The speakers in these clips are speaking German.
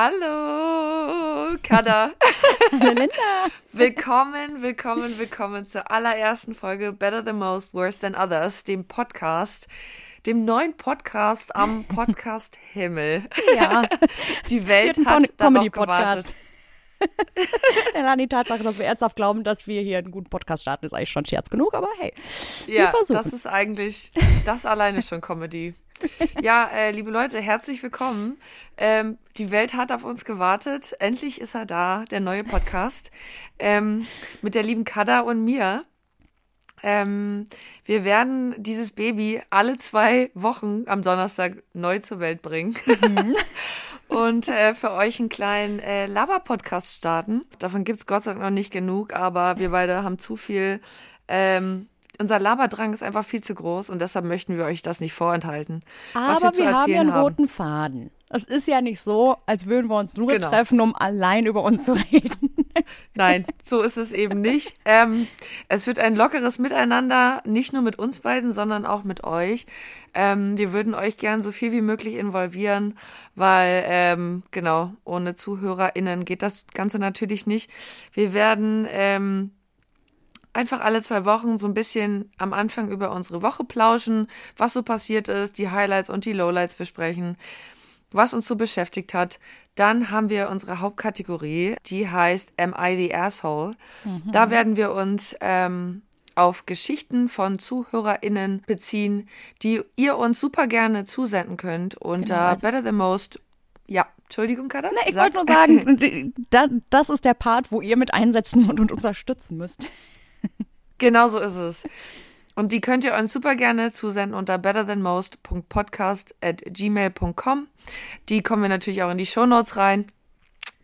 Hallo, Kada. Hallo, Linda. Willkommen, willkommen, willkommen zur allerersten Folge Better Than Most, Worse Than Others, dem Podcast, dem neuen Podcast am Podcast Himmel. Ja. Die Welt hat Comedy-Podcast. Allein die Tatsache, dass wir ernsthaft glauben, dass wir hier einen guten Podcast starten, ist eigentlich schon Scherz genug, aber hey. Ja, versuchen. das ist eigentlich, das alleine schon Comedy. Ja, äh, liebe Leute, herzlich willkommen. Ähm, die Welt hat auf uns gewartet. Endlich ist er da, der neue Podcast. Ähm, mit der lieben Kada und mir. Ähm, wir werden dieses Baby alle zwei Wochen am Donnerstag neu zur Welt bringen. und äh, für euch einen kleinen äh, Laber-Podcast starten. Davon gibt's Gott sei Dank noch nicht genug, aber wir beide haben zu viel. Ähm, unser Laberdrang ist einfach viel zu groß und deshalb möchten wir euch das nicht vorenthalten. Aber zu wir, haben ja einen roten Faden. Es ist ja nicht so, als würden wir uns nur Genau. treffen, um allein über uns zu reden. Nein, so ist es eben nicht. Ähm, es wird ein lockeres Miteinander, nicht nur mit uns beiden, sondern auch mit euch. Ähm, wir würden euch gern so viel wie möglich involvieren, weil, ähm, genau, ohne ZuhörerInnen geht das Ganze natürlich nicht. Wir werden ähm, einfach alle zwei Wochen so ein bisschen am Anfang über unsere Woche plauschen, was so passiert ist, die Highlights und die Lowlights besprechen was uns so beschäftigt hat. Dann haben wir unsere Hauptkategorie, die heißt Am I the Asshole? Da werden wir uns ähm, auf Geschichten von ZuhörerInnen beziehen, die ihr uns super gerne zusenden könnt unter Genau, also- Better Than Most. Ja, Entschuldigung, Kada. Na, ich wollte nur sagen, da, das ist der Part, wo ihr mit einsetzen und, und unterstützen müsst. Genau so ist es. Und die könnt ihr uns super gerne zusenden unter betterthanmost.podcast at gmail.com. Die kommen wir natürlich auch in die Shownotes rein.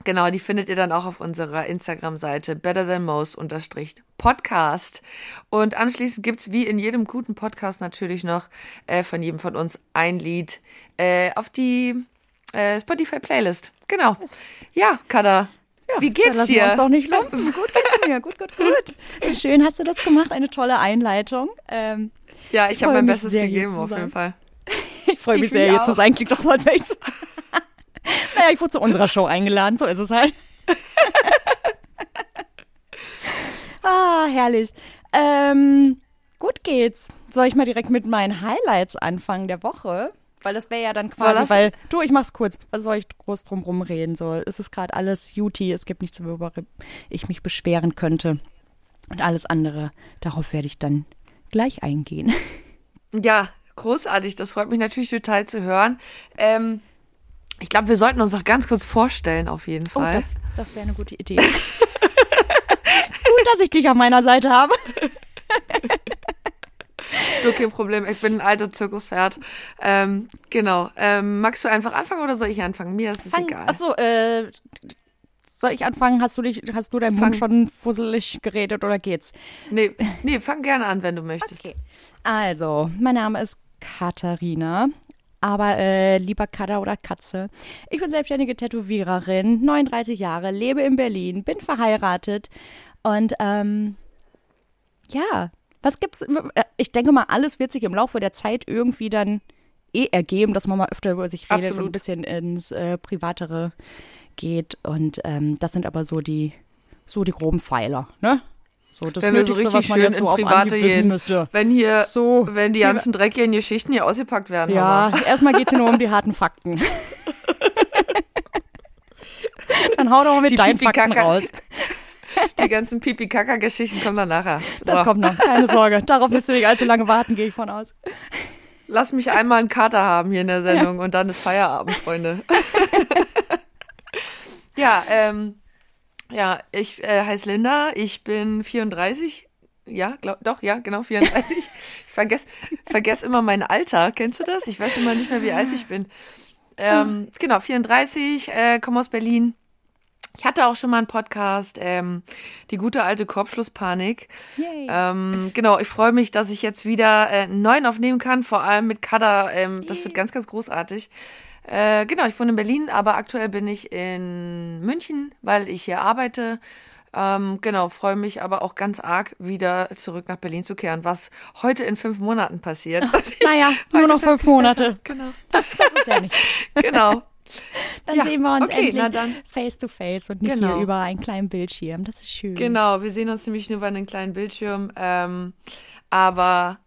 Genau, die findet ihr dann auch auf unserer Instagram-Seite betterthanmost-podcast. Und anschließend gibt's wie in jedem guten Podcast natürlich noch äh, von jedem von uns ein Lied äh, auf die äh, Spotify-Playlist. Genau. Ja, Kada, wie Da geht's wir uns dir? doch nicht lumpen. Gut geht's mir, gut, gut, gut. Schön hast du das gemacht, eine tolle Einleitung. Ähm, Ja, ich Ich habe mein Bestes gegeben, auf jeden. Fall. Ich freue mich Ich sehr, jetzt zu sein. Klingt doch so, als naja, ich wurde zu unserer Show eingeladen, so ist es halt. ah, herrlich. Ähm, gut geht's. Soll ich mal direkt mit meinen Highlights anfangen der Woche? Weil das wäre ja dann quasi, das- weil, du, ich mach's kurz. Was soll ich groß drum rumreden? So, es ist gerade alles Juti, es gibt nichts, worüber ich mich beschweren könnte. Und alles andere, darauf werde ich dann gleich eingehen. Ja, großartig. Das freut mich natürlich total zu hören. Ähm, ich glaube, wir sollten uns noch ganz kurz vorstellen, auf jeden Oh, Fall. das, das wäre eine gute Idee. Gut, dass ich dich an meiner Seite habe. du, kein Problem. Ich bin ein alter Zirkuspferd. Ähm, genau. Ähm, magst du einfach anfangen oder soll ich anfangen? Mir ist es egal. Achso, äh, soll ich anfangen? Hast du dich, hast du deinen Mund Fang. schon fusselig geredet oder geht's? Nee, nee, fang gerne an, wenn du möchtest. Okay. Also, mein Name ist Katharina. Aber äh, lieber Kater oder Katze. Ich bin selbstständige Tätowiererin, 39 Jahre, lebe in Berlin, bin verheiratet und ähm, ja, was gibt's? Äh, Ich denke mal, alles wird sich im Laufe der Zeit irgendwie dann eh ergeben, dass man mal öfter über sich redet und Absolut. ein bisschen ins äh, Privatere geht. Und ähm, das sind aber so die, so die groben Pfeiler, ne? So das Wenn wir so richtig schön so in Private gehen. müsste. Wenn hier, So. wenn die ganzen dreckigen Geschichten hier ausgepackt werden. Ja, erstmal geht's hier nur um die harten Fakten. Dann hau doch mal mit Die deinen Fakten Pipi-Kaka. raus. Die ganzen Pipi-Kaka-Geschichten kommen dann nachher. Das So. kommt noch, keine Sorge. Darauf müsst ihr nicht allzu lange warten, gehe ich von aus. Lass mich einmal einen Kater haben hier in der Sendung und dann ist Feierabend, Freunde. ja, ähm, ja, ich äh, heiße Linda, ich bin 34. Ja, glaub, doch, ja, genau, 34. Ich vergesse vergess immer mein Alter. Kennst du das? Ich weiß immer nicht mehr, wie alt ich bin. Ähm, genau, 34, äh, komme aus Berlin. Ich hatte auch schon mal einen Podcast, ähm, die gute alte Korbschlusspanik. Ähm, genau, ich freue mich, dass ich jetzt wieder äh, einen neuen aufnehmen kann, vor allem mit Kada. Ähm, das wird ganz, ganz großartig. Äh, genau, ich wohne in Berlin, aber aktuell bin ich in München, weil ich hier arbeite. Ähm, genau, freue mich aber auch ganz arg, wieder zurück nach Berlin zu kehren, was heute in fünf Monaten passiert. Naja, nur noch fünf Monate. Genau. Das ist ja nicht. genau. Dann Ja, sehen wir uns okay, endlich face to face und nicht Genau. hier über einen kleinen Bildschirm. Das ist schön. Genau, wir sehen uns nämlich nur über einen kleinen Bildschirm. Ähm, aber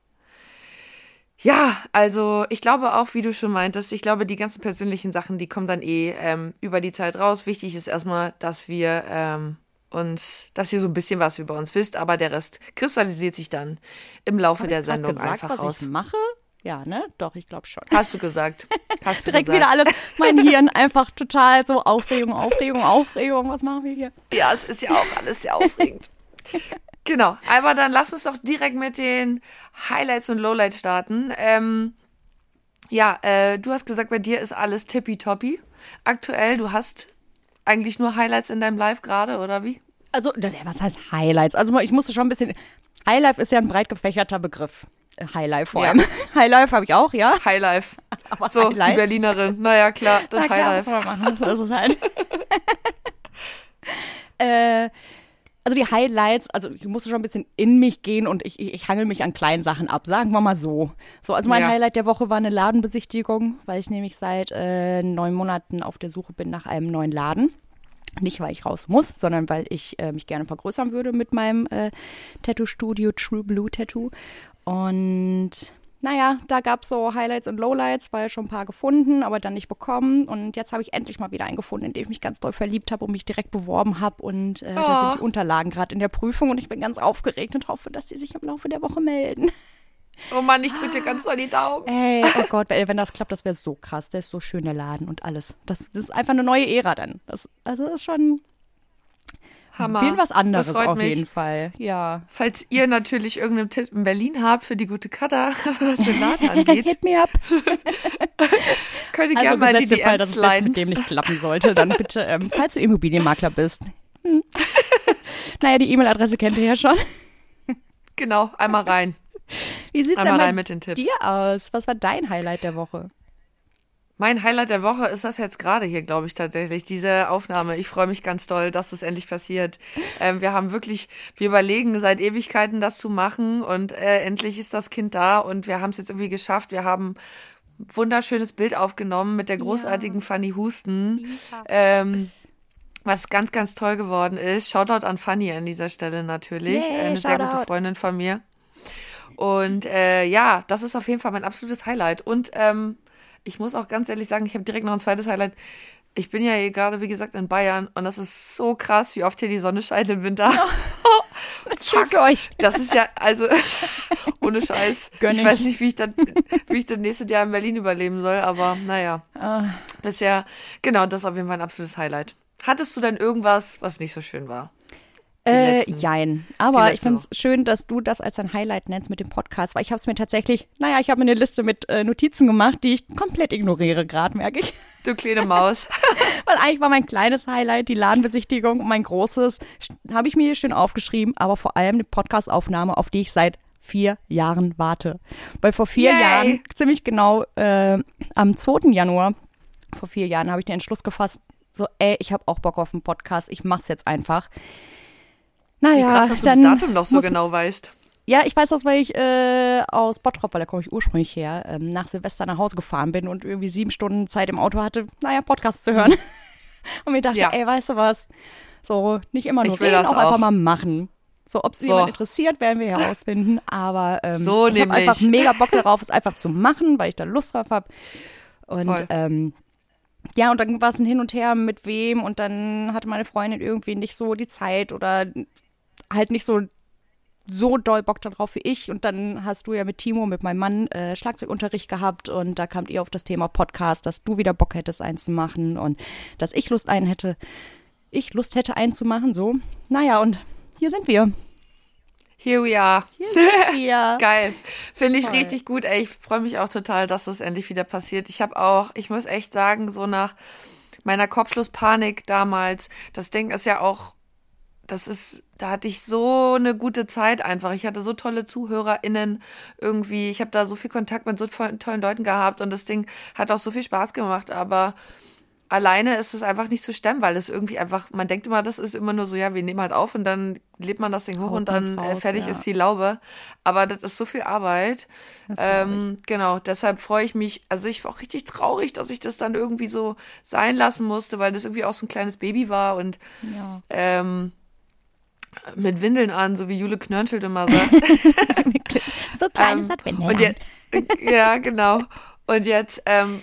ja, also ich glaube auch, wie du schon meintest, ich glaube, die ganzen persönlichen Sachen, die kommen dann eh ähm, über die Zeit raus. Wichtig ist erstmal, dass wir ähm, uns, dass ihr so ein bisschen was über uns wisst, aber der Rest kristallisiert sich dann im Laufe der Sendung gesagt, einfach was raus. ich mache? Ja, ne? Doch, ich glaube schon. Hast du gesagt. Hast du Direkt gesagt. wieder alles, mein Hirn einfach total so Aufregung, Aufregung, Aufregung. Was machen wir hier? Ja, es ist ja auch alles sehr aufregend. genau, aber dann lass uns doch direkt mit den Highlights und Lowlights starten. Ähm, ja, äh, du hast gesagt, bei dir ist alles tippitoppi. Aktuell, du hast eigentlich nur Highlights in deinem Live gerade, oder wie? Also, was heißt Highlights? Also, ich musste schon ein bisschen. Highlife ist ja ein breit gefächerter Begriff. Highlife vor Ja. allem. Highlife habe ich auch, ja. Highlife. Aber So, die Highlights? Berlinerin. Naja, klar, das Na Highlife. machen, so ist es halt. äh, also die Highlights, also ich musste schon ein bisschen in mich gehen und ich, ich, ich hangel mich an kleinen Sachen ab, sagen wir mal so. So, also mein Ja. Highlight der Woche war eine Ladenbesichtigung, weil ich nämlich seit äh, neun Monaten auf der Suche bin nach einem neuen Laden. Nicht, weil ich raus muss, sondern weil ich äh, mich gerne vergrößern würde mit meinem äh, Tattoo-Studio True Blue Tattoo. Und naja, da gab es so Highlights und Lowlights, war ja schon ein paar gefunden, aber dann nicht bekommen. Und jetzt habe ich endlich mal wieder einen gefunden, in den ich mich ganz doll verliebt habe und mich direkt beworben habe. Und äh, da Oh. sind die Unterlagen gerade in der Prüfung und ich bin ganz aufgeregt und hoffe, dass sie sich im Laufe der Woche melden. Oh Mann, ich drücke dir ganz doll die Daumen. Ey, oh Gott, wenn das klappt, das wäre so krass. Der ist so schön, der Laden und alles. Das, das ist einfach eine neue Ära dann. Das, also das ist schon Hammer. viel was anderes das freut auf mich. jeden Fall. Ja. Falls ihr natürlich irgendeinen Tipp in Berlin habt für die gute Cutter, was den Laden angeht, Hit me up. könnt ihr Also gerne mal die den Fall, dass DMs es jetzt mit dem nicht klappen sollte, dann bitte, ähm, falls du Immobilienmakler bist. Hm. naja, die E-Mail-Adresse kennt ihr ja schon. Genau, einmal rein. Wie sieht's Einmal denn bei rein mit den Tipps. dir aus? Was war dein Highlight der Woche? Mein Highlight der Woche ist das jetzt gerade hier, glaube ich, tatsächlich, diese Aufnahme. Ich freue mich ganz doll, dass das endlich passiert. Ähm, wir haben wirklich, wir überlegen seit Ewigkeiten, das zu machen und äh, endlich ist das Kind da und wir haben es jetzt irgendwie geschafft. Wir haben ein wunderschönes Bild aufgenommen mit der großartigen Fanny Husten. Ähm, was ganz, ganz toll geworden ist. Shoutout an Fanny an dieser Stelle natürlich. Yay, Eine sehr gute. Freundin von mir. Und äh, ja, das ist auf jeden Fall mein absolutes Highlight. Und ähm, ich muss auch ganz ehrlich sagen, ich habe direkt noch ein zweites Highlight. Ich bin ja hier gerade, wie gesagt, in Bayern und das ist so krass, wie oft hier die Sonne scheint im Winter. Schön für euch. Das ist ja, also, ohne Scheiß. Gönn ich ich. weiß nicht, wie ich, dann, wie ich das nächste Jahr in Berlin überleben soll, aber naja. Ah. Bisher, genau, das ist auf jeden Fall ein absolutes Highlight. Hattest du denn irgendwas, was nicht so schön war? Äh, jein. Aber ich finde es schön, dass du das als ein Highlight nennst mit dem Podcast, weil ich habe es mir tatsächlich, naja, ich habe mir eine Liste mit äh, Notizen gemacht, die ich komplett ignoriere gerade, merke ich. Du kleine Maus. Weil eigentlich war mein kleines Highlight die Ladenbesichtigung und mein großes habe ich mir hier schön aufgeschrieben, aber vor allem die Podcastaufnahme, auf die ich seit vier Jahren warte. Weil vor vier Yay. Jahren, ziemlich genau äh, am 2. Januar, vor vier Jahren habe ich den Entschluss gefasst, so, ey, ich habe auch Bock auf einen Podcast, ich mach's jetzt einfach. Wie Naja, krass, dass du dann das Datum noch so genau weißt. ja, ich weiß das, weil ich äh, aus Bottrop, weil da komme ich ursprünglich her, ähm, nach Silvester nach Hause gefahren bin und irgendwie sieben Stunden Zeit im Auto hatte, naja, Podcast zu hören. und mir dachte, Ja. ey, weißt du was? So, nicht immer nur Ich will reden, das auch, einfach auch. mal machen. So, ob es So. jemand interessiert, werden wir herausfinden. Aber ähm, So ich habe einfach mega Bock darauf, es einfach zu machen, weil ich da Lust drauf habe. Und Voll. ähm, ja, und dann war es ein Hin und Her mit wem und dann hatte meine Freundin irgendwie nicht so die Zeit oder halt nicht so so doll Bock darauf wie ich. Und dann hast du ja mit Timo, mit meinem Mann, äh, Schlagzeugunterricht gehabt und da kamt ihr auf das Thema Podcast, dass du wieder Bock hättest, einen zu machen und dass ich Lust einen hätte, ich Lust hätte, einen zu machen, so. Naja, und hier sind wir. Here we are. Hier sind wir. Geil. Finde ich Voll. richtig gut. Ey, ich freue mich auch total, dass das endlich wieder passiert. Ich habe auch, ich muss echt sagen, so nach meiner Kopfschlusspanik damals, das Ding ist ja auch, das ist, da hatte ich so eine gute Zeit einfach. Ich hatte so tolle ZuhörerInnen irgendwie. Ich habe da so viel Kontakt mit so tollen, Leuten gehabt und das Ding hat auch so viel Spaß gemacht. Aber alleine ist es einfach nicht zu stemmen, weil es irgendwie einfach, man denkt immer, das ist immer nur so, ja, wir nehmen halt auf und dann lebt man das Ding hoch Haut und dann raus, fertig ja. ist die Laube. Aber das ist so viel Arbeit. Ähm, genau, deshalb freue ich mich. Also ich war auch richtig traurig, dass ich das dann irgendwie so sein lassen musste, weil das irgendwie auch so ein kleines Baby war und Ja. ähm, mit Windeln an, so wie Jule Knörnschild immer sagt. so kleines Ähm, hat Windel und jetzt, ja, genau. Und jetzt, ähm,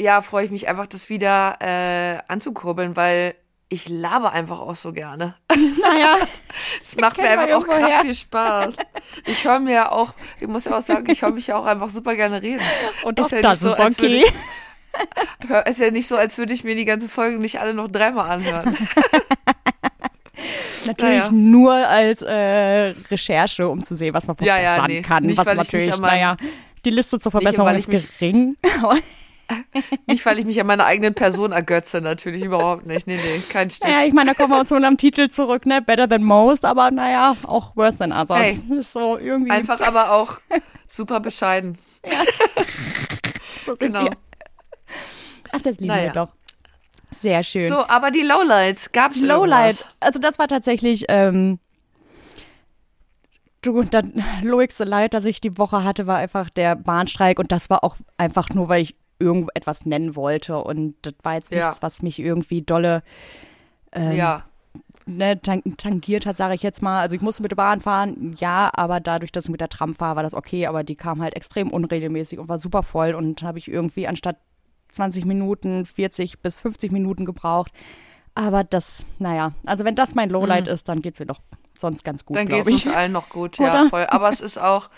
ja, freue ich mich einfach, das wieder äh, anzukurbeln, weil ich laber einfach auch so gerne. Naja, Es macht mir einfach auch krass irgendwoher. viel Spaß. Ich höre mir ja auch, ich muss ja auch sagen, ich höre mich ja auch einfach super gerne reden. und Ist auch ja nicht das so, ist okay. Hör- Ist ja nicht so, als würde ich mir die ganze Folge nicht alle noch dreimal anhören. Natürlich Naja. nur als äh, Recherche, um zu sehen, was man Ja, ja, verbessern nee. kann. Nicht, was natürlich, naja, die Liste zur Verbesserung weil ist gering. Nicht, weil ich mich an meiner eigenen Person ergötze, natürlich überhaupt nicht. Nee, nee, kein Stück. naja, ich meine, da kommen wir zu unserem Titel zurück, ne? Better than most, aber naja, auch worse than others. Hey. Ist so irgendwie. Einfach aber auch super bescheiden. so sind Genau. wir. Ach, das lieben Naja. wir doch. Sehr schön. So, aber die Lowlights, gab's Lowlight. irgendwas? Also das war tatsächlich ähm, du, das lowigste Leid, das ich die Woche hatte, war einfach der Bahnstreik und das war auch einfach nur, weil ich irgendwo etwas nennen wollte und das war jetzt Ja. nichts, was mich irgendwie dolle ähm, Ja, ne, tang tangiert hat, sage ich jetzt mal. Also ich musste mit der Bahn fahren, ja, aber dadurch, dass ich mit der Tram fahre, war das okay, aber die kam halt extrem unregelmäßig und war super voll und habe ich irgendwie anstatt 20 Minuten 40 bis 50 Minuten gebraucht. Aber das, naja, also wenn das mein Lowlight ist, dann geht's mir doch sonst ganz gut, Mhm. dann glaube geht's ich. uns allen noch gut. Ja, Oder? voll. Aber es ist auch,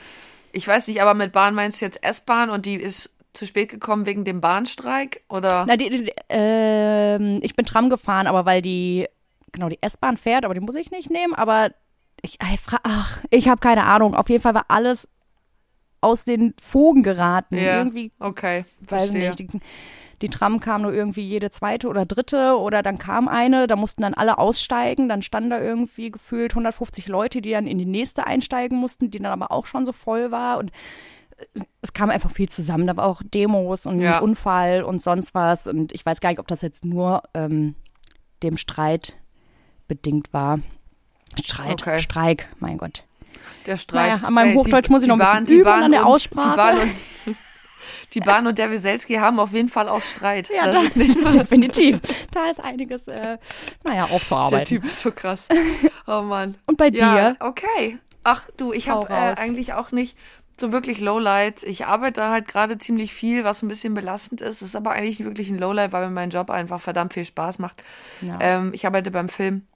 ich weiß nicht, aber mit Bahn meinst du jetzt S-Bahn und die ist zu spät gekommen wegen dem Bahnstreik? Oder? Na, die, die, ähm, ich bin Tram gefahren, aber weil die, genau, die S-Bahn fährt, aber die muss ich nicht nehmen, aber ich, ach, ich habe keine Ahnung. Auf jeden Fall war alles aus den Fugen geraten. Ja, Irgendwie okay, weiß verstehe. nicht. Die, die Tram kam nur irgendwie jede zweite oder dritte oder dann kam eine, da mussten dann alle aussteigen, dann standen da irgendwie gefühlt 150 Leute, die dann in die nächste einsteigen mussten, die dann aber auch schon so voll war und äh, es kam einfach viel zusammen. Da war auch Demos und Ja. Unfall und sonst was und ich weiß gar nicht, ob das jetzt nur ähm, dem Streit bedingt war. Streit, Okay. Streik, mein Gott. Der Streit. Naja, an meinem Ey, Hochdeutsch muss ich noch ein bisschen die üben, an der und, Aussprache. Die Bahn, und, die Bahn und der Wieselski haben auf jeden Fall auch Streit. Ja, das das ist nicht definitiv. Da ist einiges, äh, naja, Der aufzuarbeiten. Typ ist so krass. Oh Mann. Und bei Ja, dir? okay. Ach du, ich habe äh, eigentlich auch nicht so wirklich Lowlight. Ich arbeite halt gerade ziemlich viel, was ein bisschen belastend ist. Es ist aber eigentlich wirklich ein Lowlight, weil mir mein Job einfach verdammt viel Spaß macht. Ja. Ähm, ich arbeite beim Film.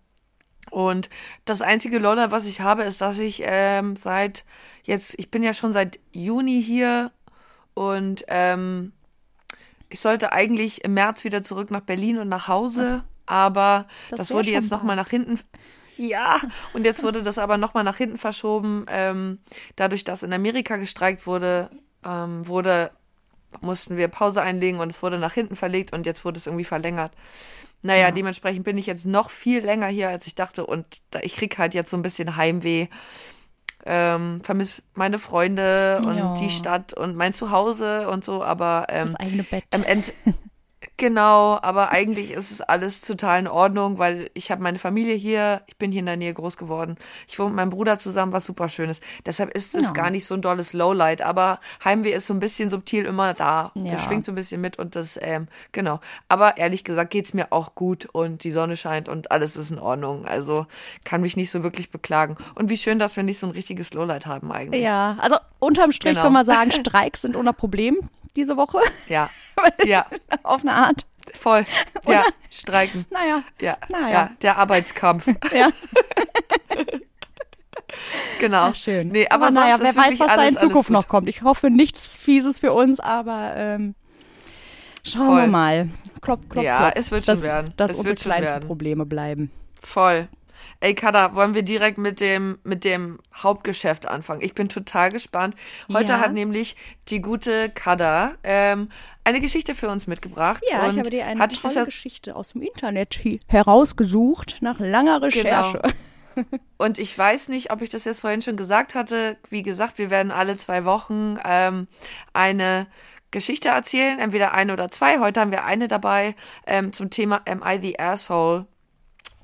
Und das einzige Lowlight, was ich habe, ist, dass ich ähm, seit jetzt, ich bin ja schon seit Juni hier und ähm, ich sollte eigentlich im März wieder zurück nach Berlin und nach Hause, aber Das das, wurde jetzt nochmal nach hinten. Ja, und jetzt wurde das aber nochmal nach hinten verschoben. Ähm, dadurch, dass in Amerika gestreikt wurde, ähm, wurde, mussten wir Pause einlegen und es wurde nach hinten verlegt und jetzt wurde es irgendwie verlängert. Naja, dementsprechend bin ich jetzt noch viel länger hier, als ich dachte. Und da, ich krieg halt jetzt so ein bisschen Heimweh. Ähm, vermisse meine Freunde und Ja. die Stadt und mein Zuhause und so, aber ähm, Das eigene Bett. am Ende. Genau, aber eigentlich ist es alles total in Ordnung, weil ich habe meine Familie hier, ich bin hier in der Nähe groß geworden. Ich wohne mit meinem Bruder zusammen, was super schön ist. Deshalb ist es Ja. gar nicht so ein dolles Lowlight, aber Heimweh ist so ein bisschen subtil immer da. Ja. Das schwingt so ein bisschen mit und das, ähm, genau. Aber ehrlich gesagt geht's mir auch gut und die Sonne scheint und alles ist in Ordnung. Also kann mich nicht so wirklich beklagen. Und wie schön, dass wir nicht so ein richtiges Lowlight haben eigentlich. ja, also unterm Strich Genau. können wir sagen, Streiks sind ohne Problem diese Woche. Ja, ja, Auf eine Art. voll. Ja, streiken. Naja. Ja, Naja. ja, der Arbeitskampf. Ja. Genau. Ach, schön. Nee, aber, aber naja, wer weiß, was da in alles, alles Zukunft noch kommt. Ich hoffe nichts Fieses für uns, aber ähm, schauen Voll. wir mal. Klopf, klopf, Ja, klopf. es wird schon dass, werden. Dass Es unsere kleinsten werden. Probleme bleiben. Voll. Ey, Kada, wollen wir direkt mit dem, mit dem Hauptgeschäft anfangen? Ich bin total gespannt. Heute Ja. hat nämlich die gute Kada ähm, eine Geschichte für uns mitgebracht. Ja, und ich habe dir eine das tolle Geschichte aus dem Internet herausgesucht, nach langer Recherche. Und ich weiß nicht, ob ich das jetzt vorhin schon gesagt hatte. Wie gesagt, wir werden alle zwei Wochen ähm, eine Geschichte erzählen, entweder eine oder zwei. Heute haben wir eine dabei ähm, zum Thema Am I the Asshole?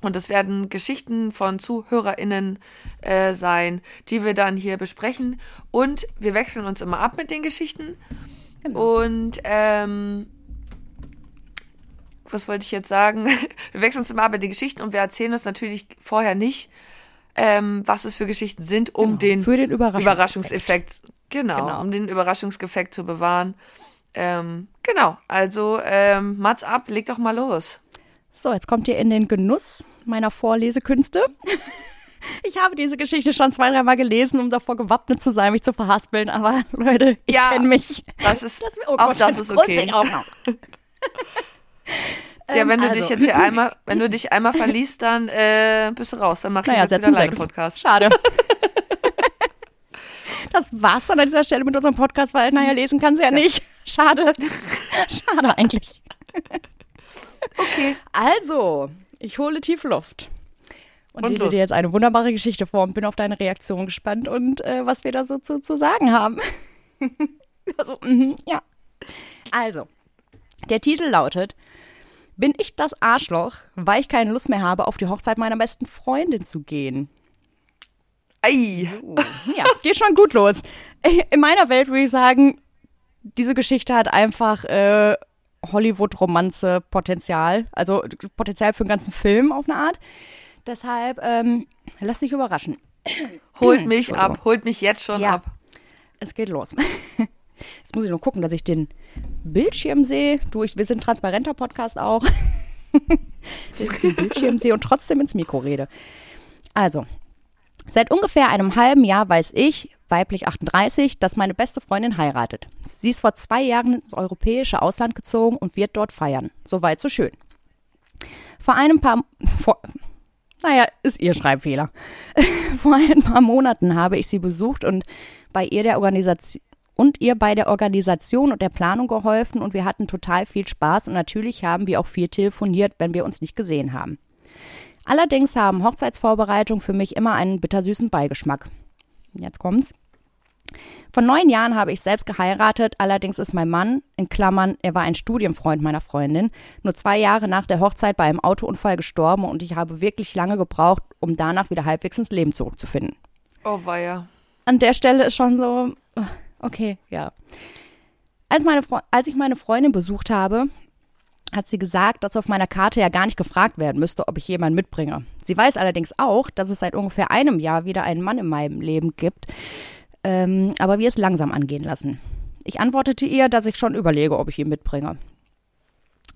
Und es werden Geschichten von ZuhörerInnen äh, sein, die wir dann hier besprechen. Und wir wechseln uns immer ab mit den Geschichten. Genau. Und ähm, was wollte ich jetzt sagen? Wir wechseln uns immer ab mit den Geschichten und wir erzählen uns natürlich vorher nicht, ähm, was es für Geschichten sind, um Genau, den, für den Überraschungseffekt. Überraschungseffekt, genau, Genau. um den Überraschungseffekt zu bewahren. Ähm, genau, also ähm, Mats ab, leg doch mal los. So, jetzt kommt ihr in den Genuss meiner Vorlesekünste. Ich habe diese Geschichte schon zwei, dreimal gelesen, um davor gewappnet zu sein, mich zu verhaspeln. Aber Leute, ich Ja, kenne mich. Das ist, Das, oh auch Gott, das jetzt ist okay. auch noch. Ja, wenn du Ähm, dich also. jetzt hier einmal, wenn du dich einmal verliest, dann äh, bist du raus. Dann mach ich Naja, jetzt wieder setzen alleine sechs. Podcast. Schade. Das war's dann an dieser Stelle mit unserem Podcast, weil, naja, lesen kann sie ja nicht. Schade. Schade eigentlich. Okay. Also, ich hole tief Luft. Und, Und lese los. dir jetzt eine wunderbare Geschichte vor und bin auf deine Reaktion gespannt und äh, was wir da so zu, zu sagen haben. also, mhm, ja. Also, der Titel lautet: Bin ich das Arschloch, weil ich keine Lust mehr habe, auf die Hochzeit meiner besten Freundin zu gehen? Ei. Ja, geht schon gut los. In meiner Welt würde ich sagen, diese Geschichte hat einfach äh, Hollywood-Romanze-Potenzial. Also Potenzial für einen ganzen Film auf eine Art. Deshalb, ähm, lass dich überraschen. Holt mich ab, holt mich jetzt schon Ja. ab. Es geht los. Jetzt muss ich nur gucken, dass ich den Bildschirm sehe. Du, ich, wir sind ein transparenter Podcast auch. dass ich den Bildschirm sehe und trotzdem ins Mikro rede. Also, seit ungefähr einem halben Jahr weiß ich, weiblich 38, dass meine beste Freundin heiratet. Sie ist vor zwei Jahren ins europäische Ausland gezogen und wird dort feiern. Soweit, so schön. Vor einem paar, vor, naja, ist ihr Schreibfehler. Vor ein paar Monaten habe ich sie besucht und bei ihr der Organisation und ihr bei der Organisation und der Planung geholfen und wir hatten total viel Spaß und natürlich haben wir auch viel telefoniert, wenn wir uns nicht gesehen haben. Allerdings haben Hochzeitsvorbereitungen für mich immer einen bittersüßen Beigeschmack. Jetzt kommt's. Vor neun Jahren habe ich selbst geheiratet, allerdings ist mein Mann, in Klammern, er war ein Studienfreund meiner Freundin, nur zwei Jahre nach der Hochzeit bei einem Autounfall gestorben und ich habe wirklich lange gebraucht, um danach wieder halbwegs ins Leben zurückzufinden. Oh weia. An der Stelle ist schon so, okay, ja. Als, meine, als ich meine Freundin besucht habe, hat sie gesagt, dass auf meiner Karte ja gar nicht gefragt werden müsste, ob ich jemanden mitbringe. Sie weiß allerdings auch, dass es seit ungefähr einem Jahr wieder einen Mann in meinem Leben gibt, ähm, aber wir es langsam angehen lassen. Ich antwortete ihr, dass ich schon überlege, ob ich ihn mitbringe.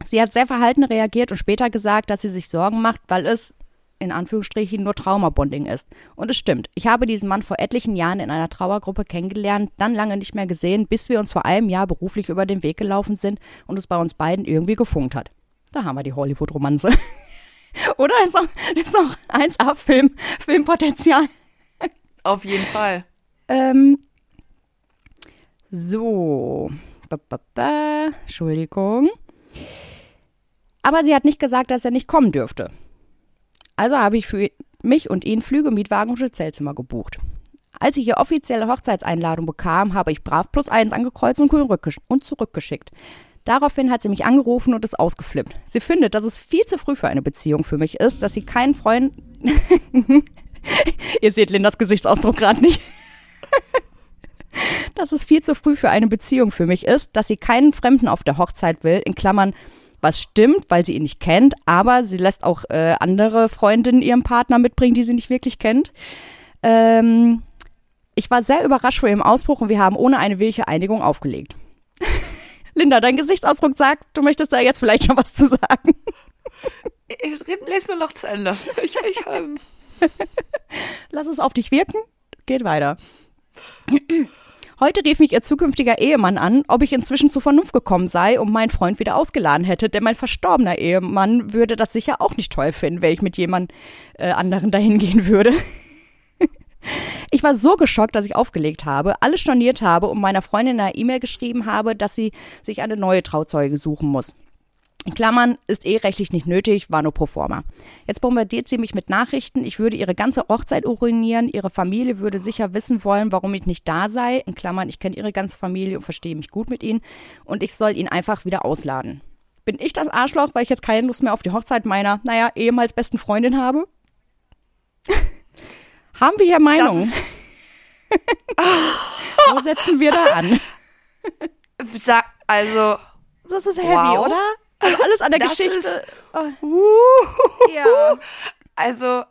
Sie hat sehr verhalten reagiert und später gesagt, dass sie sich Sorgen macht, weil es in Anführungsstrichen nur Traumabonding ist. Und es stimmt. Ich habe diesen Mann vor etlichen Jahren in einer Trauergruppe kennengelernt, dann lange nicht mehr gesehen, bis wir uns vor einem Jahr beruflich über den Weg gelaufen sind und es bei uns beiden irgendwie gefunkt hat. Da haben wir die Hollywood-Romanze. Oder? Ist auch, ist auch 1A-Film, Filmpotenzial. Auf jeden Fall. Ähm, so. Ba, ba, ba. Entschuldigung. Aber sie hat nicht gesagt, dass er nicht kommen dürfte. Also habe ich für mich und ihn Flüge, Mietwagen und Hotelzimmer gebucht. Als ich ihr offizielle Hochzeitseinladung bekam, habe ich brav plus eins angekreuzt und zurückgeschickt. Daraufhin hat sie mich angerufen und ist ausgeflippt. Sie findet, dass es viel zu früh für eine Beziehung für mich ist, dass sie keinen Freund. Ihr seht Lindas Gesichtsausdruck gerade nicht. dass es viel zu früh für eine Beziehung für mich ist, dass sie keinen Fremden auf der Hochzeit will, in Klammern, was stimmt, weil sie ihn nicht kennt, aber sie lässt auch äh, andere Freundinnen ihren Partner mitbringen, die sie nicht wirklich kennt. Ähm, ich war sehr überrascht vor ihrem Ausbruch und wir haben ohne eine wirkliche Einigung aufgelegt. Linda, dein Gesichtsausdruck sagt, du möchtest da jetzt vielleicht schon was zu sagen. Ich, red- les mir noch zu Ende. Ich, ich, ähm, Lass es auf dich wirken. Geht weiter. Heute rief mich ihr zukünftiger Ehemann an, ob ich inzwischen zur Vernunft gekommen sei und meinen Freund wieder ausgeladen hätte, denn mein verstorbener Ehemann würde das sicher auch nicht toll finden, wenn ich mit jemand äh, anderen dahin gehen würde. Ich war so geschockt, dass ich aufgelegt habe, alles storniert habe und meiner Freundin eine E-Mail geschrieben habe, dass sie sich eine neue Trauzeuge suchen muss. In Klammern ist eh rechtlich nicht nötig, war nur pro forma. Jetzt bombardiert sie mich mit Nachrichten, ich würde ihre ganze Hochzeit urinieren, ihre Familie würde sicher wissen wollen, warum ich nicht da sei. In Klammern, ich kenne ihre ganze Familie und verstehe mich gut mit ihnen und ich soll ihn einfach wieder ausladen. Bin ich das Arschloch, weil ich jetzt keine Lust mehr auf die Hochzeit meiner, naja, ehemals besten Freundin habe? Haben wir hier Meinungen? Wo setzen wir da an? Sag, also. Das ist heavy, Wow. oder? Also alles an der Das Geschichte. ist- oh, ja. Also,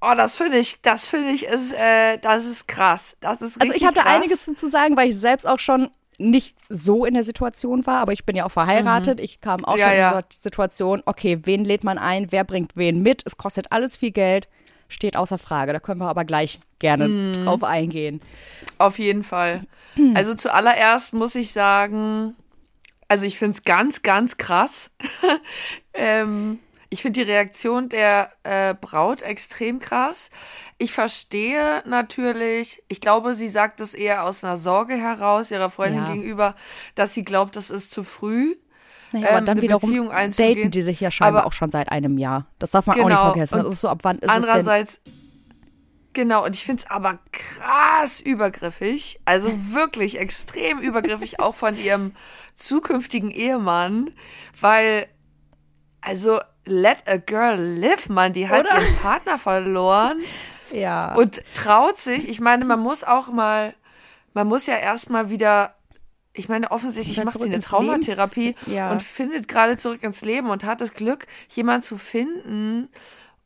oh, das finde ich, das finde ich ist, äh, das ist krass. Das ist Also ich habe da einiges zu sagen, weil ich selbst auch schon nicht so in der Situation war, aber ich bin ja auch verheiratet. Ich kam auch Mhm. Ja, schon ja. in die Situation, okay, wen lädt man ein, wer bringt wen mit? Es kostet alles viel Geld, steht außer Frage. Da können wir aber gleich gerne Mhm. drauf eingehen. Auf jeden Fall. Also zuallererst muss ich sagen, also ich finde es ganz, ganz krass. ähm, ich finde die Reaktion der äh, Braut extrem krass. Ich verstehe natürlich, ich glaube, sie sagt es eher aus einer Sorge heraus, ihrer Freundin Ja. gegenüber, dass sie glaubt, das ist zu früh. Naja, aber ähm, dann eine wiederum daten die sich ja scheinbar Aber- auch schon seit einem Jahr. Das darf man auch nicht Genau. vergessen. Und Das ist so, ab wann ist? Andererseits, genau, und ich finde es aber krass übergriffig, also wirklich extrem übergriffig, auch von ihrem zukünftigen Ehemann, weil, also, let a girl live, Mann, die hat Oder? ihren Partner verloren Ja. und traut sich, ich meine, man muss auch mal, man muss ja erstmal wieder, ich meine, offensichtlich macht sie eine. Traumatherapie Ja. und findet gerade zurück ins Leben und hat das Glück, jemanden zu finden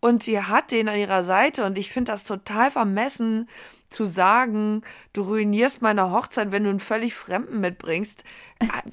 und sie hat den an ihrer Seite und ich finde das total vermessen zu sagen, du ruinierst meine Hochzeit, wenn du einen völlig Fremden mitbringst.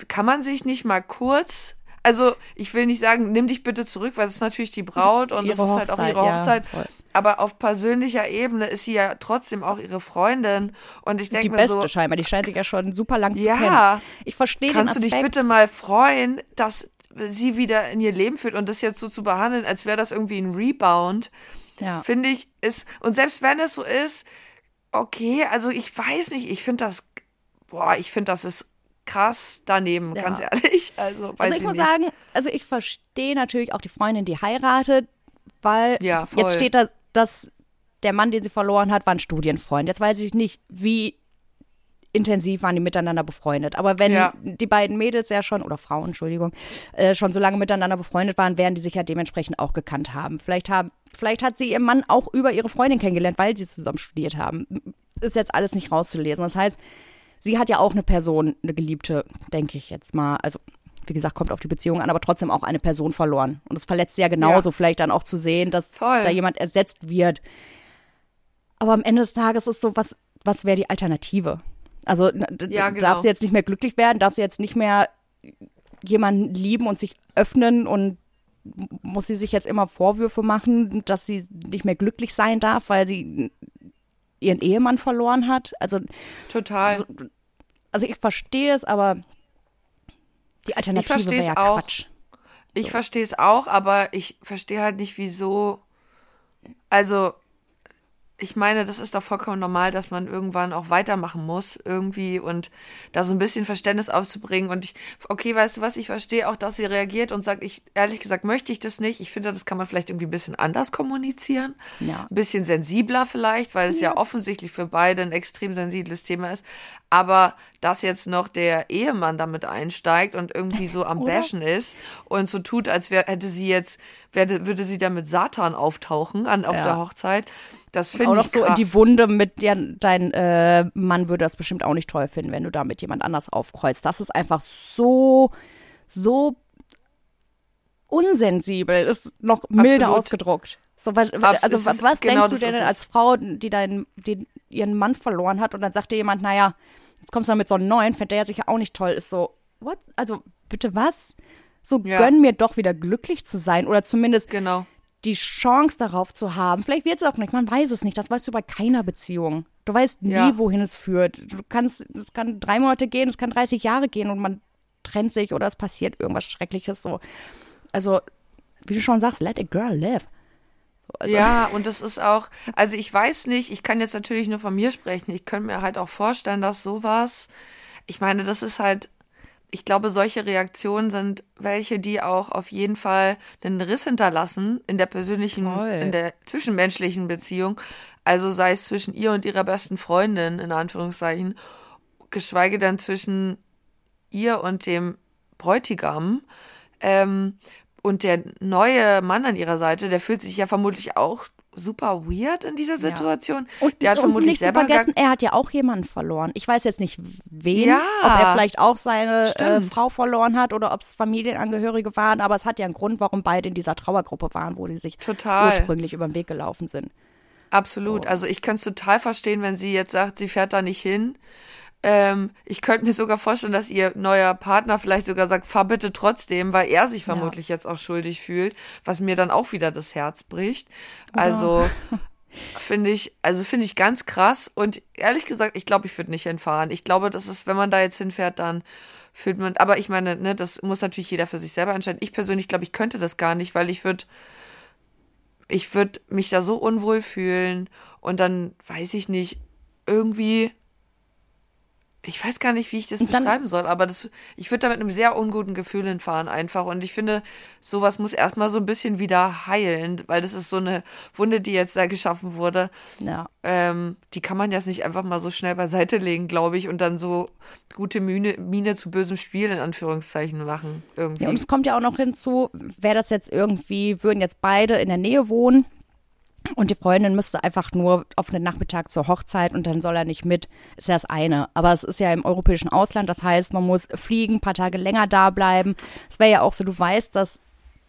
Kann man sich nicht mal kurz also ich will nicht sagen, nimm dich bitte zurück, weil es ist natürlich die Braut und es ist halt auch ihre ja, Hochzeit. voll. Aber auf persönlicher Ebene ist sie ja trotzdem auch ihre Freundin. Und ich die denke mir beste so, scheinbar, die scheint sich ja schon super lang zu Ja. kennen. Ich verstehe den kannst du dich bitte mal freuen, dass sie wieder in ihr Leben führt und das jetzt so zu behandeln, als wäre das irgendwie ein Rebound, ja. finde ich, ist, und selbst wenn es so ist, okay, also ich weiß nicht, ich finde das, boah, ich finde das ist krass daneben, Ja. ganz ehrlich. Also, weiß Also ich ich muss nicht. sagen, also ich verstehe natürlich auch die Freundin, die heiratet, weil Ja, jetzt steht da, dass der Mann, den sie verloren hat, war ein Studienfreund. Jetzt weiß ich nicht, wie intensiv waren die miteinander befreundet. Aber wenn Ja. die beiden Mädels ja schon, oder Frauen, Entschuldigung, äh, schon so lange miteinander befreundet waren, werden die sich ja dementsprechend auch gekannt haben. Vielleicht haben, vielleicht hat sie ihren Mann auch über ihre Freundin kennengelernt, weil sie zusammen studiert haben. Ist jetzt alles nicht rauszulesen. Das heißt, sie hat ja auch eine Person, eine Geliebte, denke ich jetzt mal. Also, wie gesagt, kommt auf die Beziehung an, aber trotzdem auch eine Person verloren. Und das verletzt sie ja genauso, Ja. vielleicht dann auch zu sehen, dass Voll. da jemand ersetzt wird. Aber am Ende des Tages ist so, was, was wäre die Alternative? Also, Ja, genau. darf sie jetzt nicht mehr glücklich werden? Darf sie jetzt nicht mehr jemanden lieben und sich öffnen und muss sie sich jetzt immer Vorwürfe machen, dass sie nicht mehr glücklich sein darf, weil sie ihren Ehemann verloren hat? Also, Total. so, also ich verstehe es, aber die Alternative wäre ja auch. Quatsch. Ich verstehe es auch, aber ich verstehe halt nicht, wieso. Also, ich meine, das ist doch vollkommen normal, dass man irgendwann auch weitermachen muss, irgendwie und da so ein bisschen Verständnis aufzubringen. Und ich, okay, weißt du was, ich verstehe auch, dass sie reagiert und sagt, ich, ehrlich gesagt, möchte ich das nicht. Ich finde, das kann man vielleicht irgendwie ein bisschen anders kommunizieren. Ja. Ein bisschen sensibler vielleicht, weil es ja. offensichtlich für beide ein extrem sensibles Thema ist. Aber dass jetzt noch der Ehemann damit einsteigt und irgendwie so am? Bashen ist und so tut, als wär, hätte sie jetzt, werde, würde sie da mit Satan auftauchen an, auf Ja. der Hochzeit. Das Auch finde noch ich so in die Wunde mit, ja, dein äh, Mann würde das bestimmt auch nicht toll finden, wenn du da mit jemand anders aufkreuzt. Das ist einfach so, so unsensibel, ist noch milde Absolut. ausgedruckt. So, was, Abs- also was, was genau denkst du denn als Frau, die deinen, die ihren Mann verloren hat und dann sagt dir jemand, naja, jetzt kommst du dann mit so einem neuen, fände der ja sicher auch nicht toll, ist so, what? Also bitte was? So Ja. gönn mir doch wieder glücklich zu sein oder zumindest Genau. die Chance darauf zu haben. Vielleicht wird es auch nicht, man weiß es nicht. Das weißt du bei keiner Beziehung. Du weißt nie, Ja. wohin es führt. Du kannst, es kann drei Monate gehen, es kann 30 Jahre gehen und man trennt sich oder es passiert irgendwas Schreckliches so. Also, wie du schon sagst, let a girl live. So, also, Ja, und das ist auch, also ich weiß nicht, ich kann jetzt natürlich nur von mir sprechen. Ich könnte mir halt auch vorstellen, dass sowas, ich meine, das ist halt, ich glaube, solche Reaktionen sind welche, die auch auf jeden Fall einen Riss hinterlassen in der persönlichen, Voll. in der zwischenmenschlichen Beziehung. Also sei es zwischen ihr und ihrer besten Freundin, in Anführungszeichen, geschweige denn zwischen ihr und dem Bräutigam. Ähm, und der neue Mann an ihrer Seite, der fühlt sich ja vermutlich auch super weird in dieser Situation. Und, der hat und vermutlich nicht zu selber gar vergessen, er hat ja auch jemanden verloren. Ich weiß jetzt nicht, wen, Ja. ob er vielleicht auch seine äh. Frau verloren hat oder ob es Familienangehörige waren, aber es hat ja einen Grund, warum beide in dieser Trauergruppe waren, wo die sich Total. ursprünglich über den Weg gelaufen sind. Absolut. So. Also ich könnte es total verstehen, wenn sie jetzt sagt, sie fährt da nicht hin. Ähm, ich könnte mir sogar vorstellen, dass ihr neuer Partner vielleicht sogar sagt, fahr bitte trotzdem, weil er sich vermutlich jetzt auch schuldig fühlt, was mir dann auch wieder das Herz bricht. Also finde ich, also finde ich ganz krass und ehrlich gesagt, ich glaube, ich würde nicht hinfahren. Ich glaube, das ist, wenn man da jetzt hinfährt, dann fühlt man, aber ich meine, ne, das muss natürlich jeder für sich selber entscheiden. Ich persönlich glaube, ich könnte das gar nicht, weil ich würde ich würde mich da so unwohl fühlen und dann weiß ich nicht, irgendwie, ich weiß gar nicht, wie ich das beschreiben soll, aber das, ich würde da mit einem sehr unguten Gefühl hinfahren einfach und ich finde, sowas muss erstmal so ein bisschen wieder heilen, weil das ist so eine Wunde, die jetzt da geschaffen wurde, Ja. ähm, die kann man jetzt nicht einfach mal so schnell beiseite legen, glaube ich, und dann so gute Miene, Miene zu bösem Spiel in Anführungszeichen machen, irgendwie. Ja, und es kommt ja auch noch hinzu, wäre das jetzt irgendwie, würden jetzt beide in der Nähe wohnen und die Freundin müsste einfach nur auf einen Nachmittag zur Hochzeit und dann soll er nicht mit, ist ja das eine. Aber es ist ja im europäischen Ausland, das heißt, man muss fliegen, ein paar Tage länger da bleiben. Es wäre ja auch so, du weißt, dass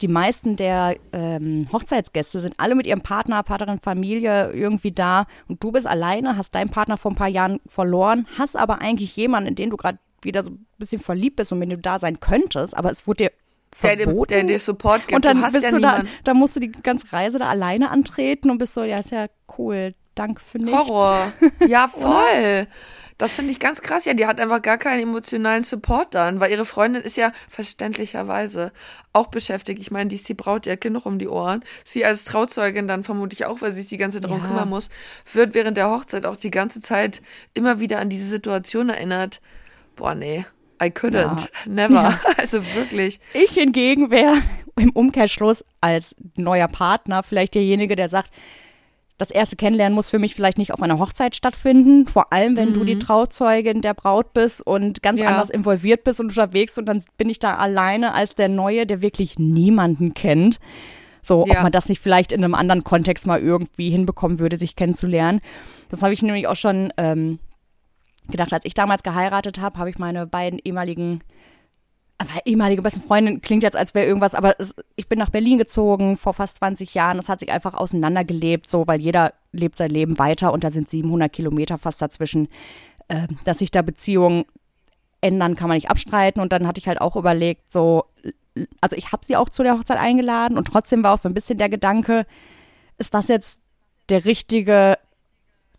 die meisten der ähm, Hochzeitsgäste sind alle mit ihrem Partner, Partnerin, Familie irgendwie da und du bist alleine, hast deinen Partner vor ein paar Jahren verloren, hast aber eigentlich jemanden, in den du gerade wieder so ein bisschen verliebt bist und mit dem du da sein könntest, aber es wurde dir- verboten. der dir Support gibt. und dann du hast bist ja du da, da musst du die ganze Reise da alleine antreten und bist so, ja, ist ja cool, danke für nichts. Horror. Ja, voll. Das finde ich ganz krass. Ja, die hat einfach gar keinen emotionalen Support dann, weil ihre Freundin ist ja verständlicherweise auch beschäftigt. Ich meine, die ist die Braut, die hat genug um die Ohren. Sie als Trauzeugin dann vermutlich auch, weil sie sich die ganze Zeit darum Ja. kümmern muss, wird während der Hochzeit auch die ganze Zeit immer wieder an diese Situation erinnert. Boah, nee. I couldn't. Ja. Never. Ja. Also wirklich. Ich hingegen wäre im Umkehrschluss als neuer Partner vielleicht derjenige, der sagt, das erste Kennenlernen muss für mich vielleicht nicht auf einer Hochzeit stattfinden, vor allem wenn du die Trauzeugin der Braut bist und ganz Mhm. Ja. anders involviert bist und unterwegs und dann bin ich da alleine als der Neue, der wirklich niemanden kennt. So, Ja. ob man das nicht vielleicht in einem anderen Kontext mal irgendwie hinbekommen würde, sich kennenzulernen. Das habe ich nämlich auch schon ähm, gedacht, als ich damals geheiratet habe, habe ich meine beiden ehemaligen aber ehemalige besten Freundin klingt jetzt, als wäre irgendwas, aber es, ich bin nach Berlin gezogen vor fast 20 Jahren. Das hat sich einfach auseinandergelebt, so, weil jeder lebt sein Leben weiter und da sind 700 Kilometer fast dazwischen. Äh, dass sich da Beziehungen ändern, kann man nicht abstreiten. Und dann hatte ich halt auch überlegt, so, also ich habe sie auch zu der Hochzeit eingeladen und trotzdem war auch so ein bisschen der Gedanke, ist das jetzt der richtige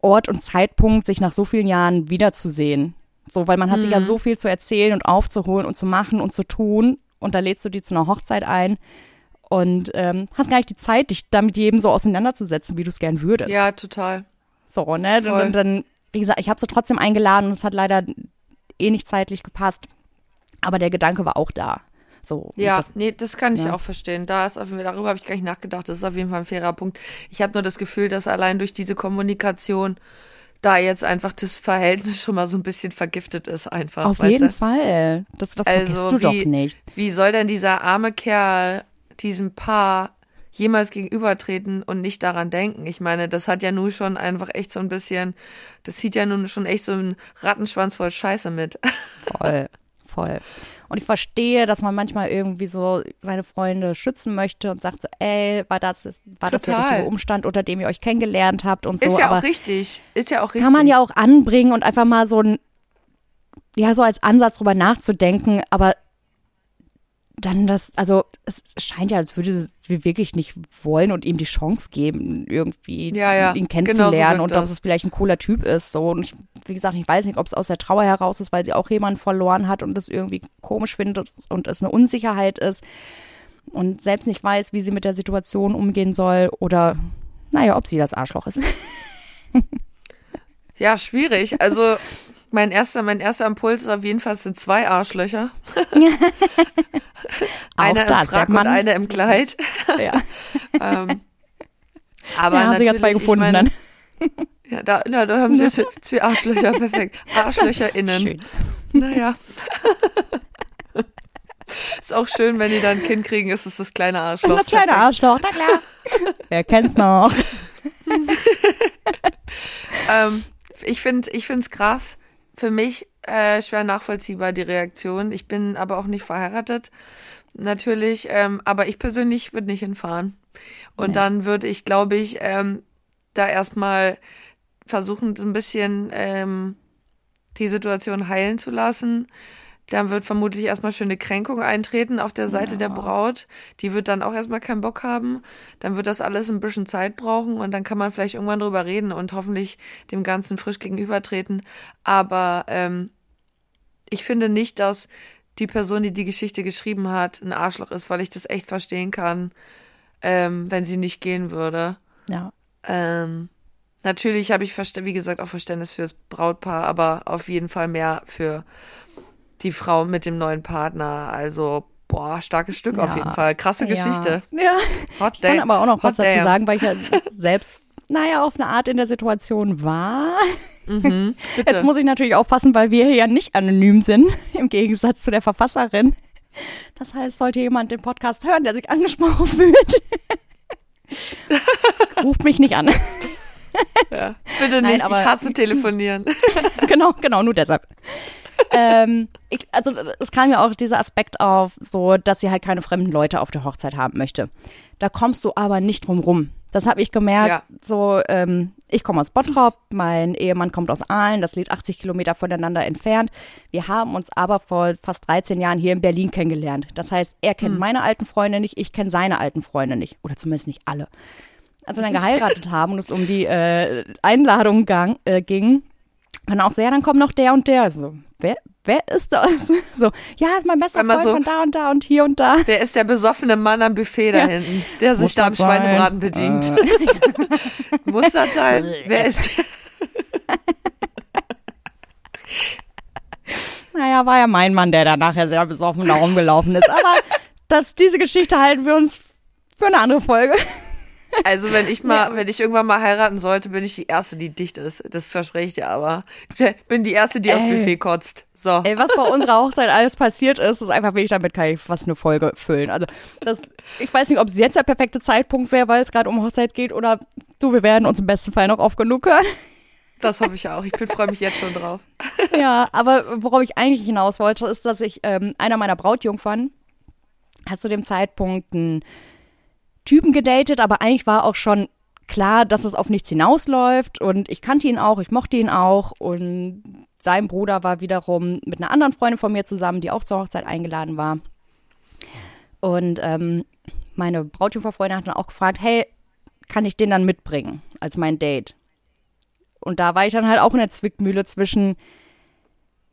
Ort und Zeitpunkt, sich nach so vielen Jahren wiederzusehen? So, weil man hat sich ja so viel zu erzählen und aufzuholen und zu machen und zu tun. Und da lädst du die zu einer Hochzeit ein und ähm, hast gar nicht die Zeit, dich damit jedem so auseinanderzusetzen, wie du es gern würdest. Ja, total. So, ne? Voll. Und dann, wie gesagt, ich habe sie trotzdem eingeladen und es hat leider eh nicht zeitlich gepasst. Aber der Gedanke war auch da. So, Ja, das, nee, das kann ich ja. auch verstehen. Da ist auf jeden Fall, darüber habe ich gar nicht nachgedacht. Das ist auf jeden Fall ein fairer Punkt. Ich habe nur das Gefühl, dass allein durch diese Kommunikation da jetzt einfach das Verhältnis schon mal so ein bisschen vergiftet ist einfach. auf jeden du? Fall. Das, das Also, vergisst du wie- doch nicht. Wie soll denn dieser arme Kerl diesem Paar jemals gegenübertreten und nicht daran denken? Ich meine, das hat ja nun schon einfach echt so ein bisschen, das sieht ja nun schon echt so einen Rattenschwanz voll Scheiße mit. Voll, voll. Und ich verstehe, dass man manchmal irgendwie so seine Freunde schützen möchte und sagt so, ey, war das, war das der richtige Umstand, unter dem ihr euch kennengelernt habt und so. ist ja aber auch richtig. Ist ja auch richtig. kann man ja auch anbringen und einfach mal so ein, ja, so als Ansatz drüber nachzudenken, aber dann das, also es scheint ja, als würde sie wirklich nicht wollen und ihm die Chance geben, irgendwie Ja, ja. ihn Genau so kennenzulernen und dass das. es vielleicht ein cooler Typ ist. So. Und ich, wie gesagt, ich weiß nicht, ob es aus der Trauer heraus ist, weil sie auch jemanden verloren hat und das irgendwie komisch findet und es eine Unsicherheit ist und selbst nicht weiß, wie sie mit der Situation umgehen soll oder naja, ob sie das Arschloch ist. Ja, schwierig. Also Mein erster, mein erster Impuls auf jeden Fall sind zwei Arschlöcher. einer im Frack und einer im Kleid. Ja. ähm, aber ja, haben sie ja zwei gefunden meine, dann. Ja, da, na, da haben sie zwei Arschlöcher, perfekt. Arschlöcher innen. Schön. Naja. ist auch schön, wenn die dann ein Kind kriegen, ist es das kleine Arschloch. Das kleine Arschloch, na klar. Wer kennt's noch? Ähm, ich finde ich finde es krass. Für mich äh, schwer nachvollziehbar die Reaktion. Ich bin aber auch nicht verheiratet. Natürlich, ähm, aber ich persönlich würde nicht hinfahren. Und Nee. dann würde ich, glaube ich, ähm, da erstmal versuchen, so ein bisschen ähm, die Situation heilen zu lassen. Dann wird vermutlich erstmal schöne Kränkung eintreten auf der Seite der Braut. Die wird dann auch erstmal keinen Bock haben. Dann wird das alles ein bisschen Zeit brauchen und dann kann man vielleicht irgendwann drüber reden und hoffentlich dem Ganzen frisch gegenübertreten. Aber ähm, ich finde nicht, dass die Person, die die Geschichte geschrieben hat, ein Arschloch ist, weil ich das echt verstehen kann, ähm, wenn sie nicht gehen würde. Ja. Ähm, natürlich habe ich, wie gesagt, auch Verständnis fürs Brautpaar, aber auf jeden Fall mehr für die Frau mit dem neuen Partner. Also, boah, starkes Stück auf Ja. jeden Fall. Krasse Geschichte. Ja. Hot Ich kann aber auch noch was Hot dazu damn. sagen, weil ich ja selbst, naja, auf eine Art in der Situation war. Mhm. Jetzt muss ich natürlich aufpassen, weil wir hier ja nicht anonym sind, im Gegensatz zu der Verfasserin. Das heißt, sollte jemand den Podcast hören, der sich angesprochen fühlt, ruft mich nicht an. ja. Bitte Nein, nicht, aber- ich hasse telefonieren. genau, genau, nur deshalb. Ähm, ich, also es kam ja auch dieser Aspekt auf, so dass sie halt keine fremden Leute auf der Hochzeit haben möchte. Da kommst du aber nicht drum rum. Das habe ich gemerkt. Ja. So, ähm, ich komme aus Bottrop, mein Ehemann kommt aus Aalen, das liegt 80 Kilometer voneinander entfernt. Wir haben uns aber vor fast 13 Jahren hier in Berlin kennengelernt. Das heißt, er kennt meine alten Freunde nicht, ich kenne seine alten Freunde nicht. Oder zumindest nicht alle. Als wir dann geheiratet haben und es um die äh, Einladung gang, äh, ging, dann auch so, ja, dann kommt noch der und der. So, wer, wer ist das? So, ja, ist mein bester Freund so- von da und da und hier und da. Wer ist der besoffene Mann am Buffet da Ja. hinten, der sich Muss da am sein? Schweinebraten bedient? Äh. Muss das sein? Wer ist Naja, war ja mein Mann, der da nachher sehr besoffen da rumgelaufen ist. Aber das, diese Geschichte halten wir uns für eine andere Folge. Also wenn ich mal, Ja. wenn ich irgendwann mal heiraten sollte, bin ich die Erste, die dicht ist. Das verspreche ich dir aber. Ich bin die Erste, die aufs Ey. Buffet kotzt. So. Ey, was bei unserer Hochzeit alles passiert ist, ist einfach wirklich, damit kann ich fast eine Folge füllen. Also, das, ich weiß nicht, ob es jetzt der perfekte Zeitpunkt wäre, weil es gerade um Hochzeit geht oder du, wir werden uns im besten Fall noch oft genug hören. Das hoffe ich auch. Ich freue mich jetzt schon drauf. Ja, aber worauf ich eigentlich hinaus wollte, ist, dass ich, ähm, einer meiner Brautjungfern hat zu dem Zeitpunkt einen Typen gedatet, aber eigentlich war auch schon klar, dass es auf nichts hinausläuft und ich kannte ihn auch, ich mochte ihn auch und sein Bruder war wiederum mit einer anderen Freundin von mir zusammen, die auch zur Hochzeit eingeladen war. Und ähm, meine Brautjungferfreundin hat dann auch gefragt, hey, kann ich den dann mitbringen als mein Date? Und da war ich dann halt auch in der Zwickmühle zwischen,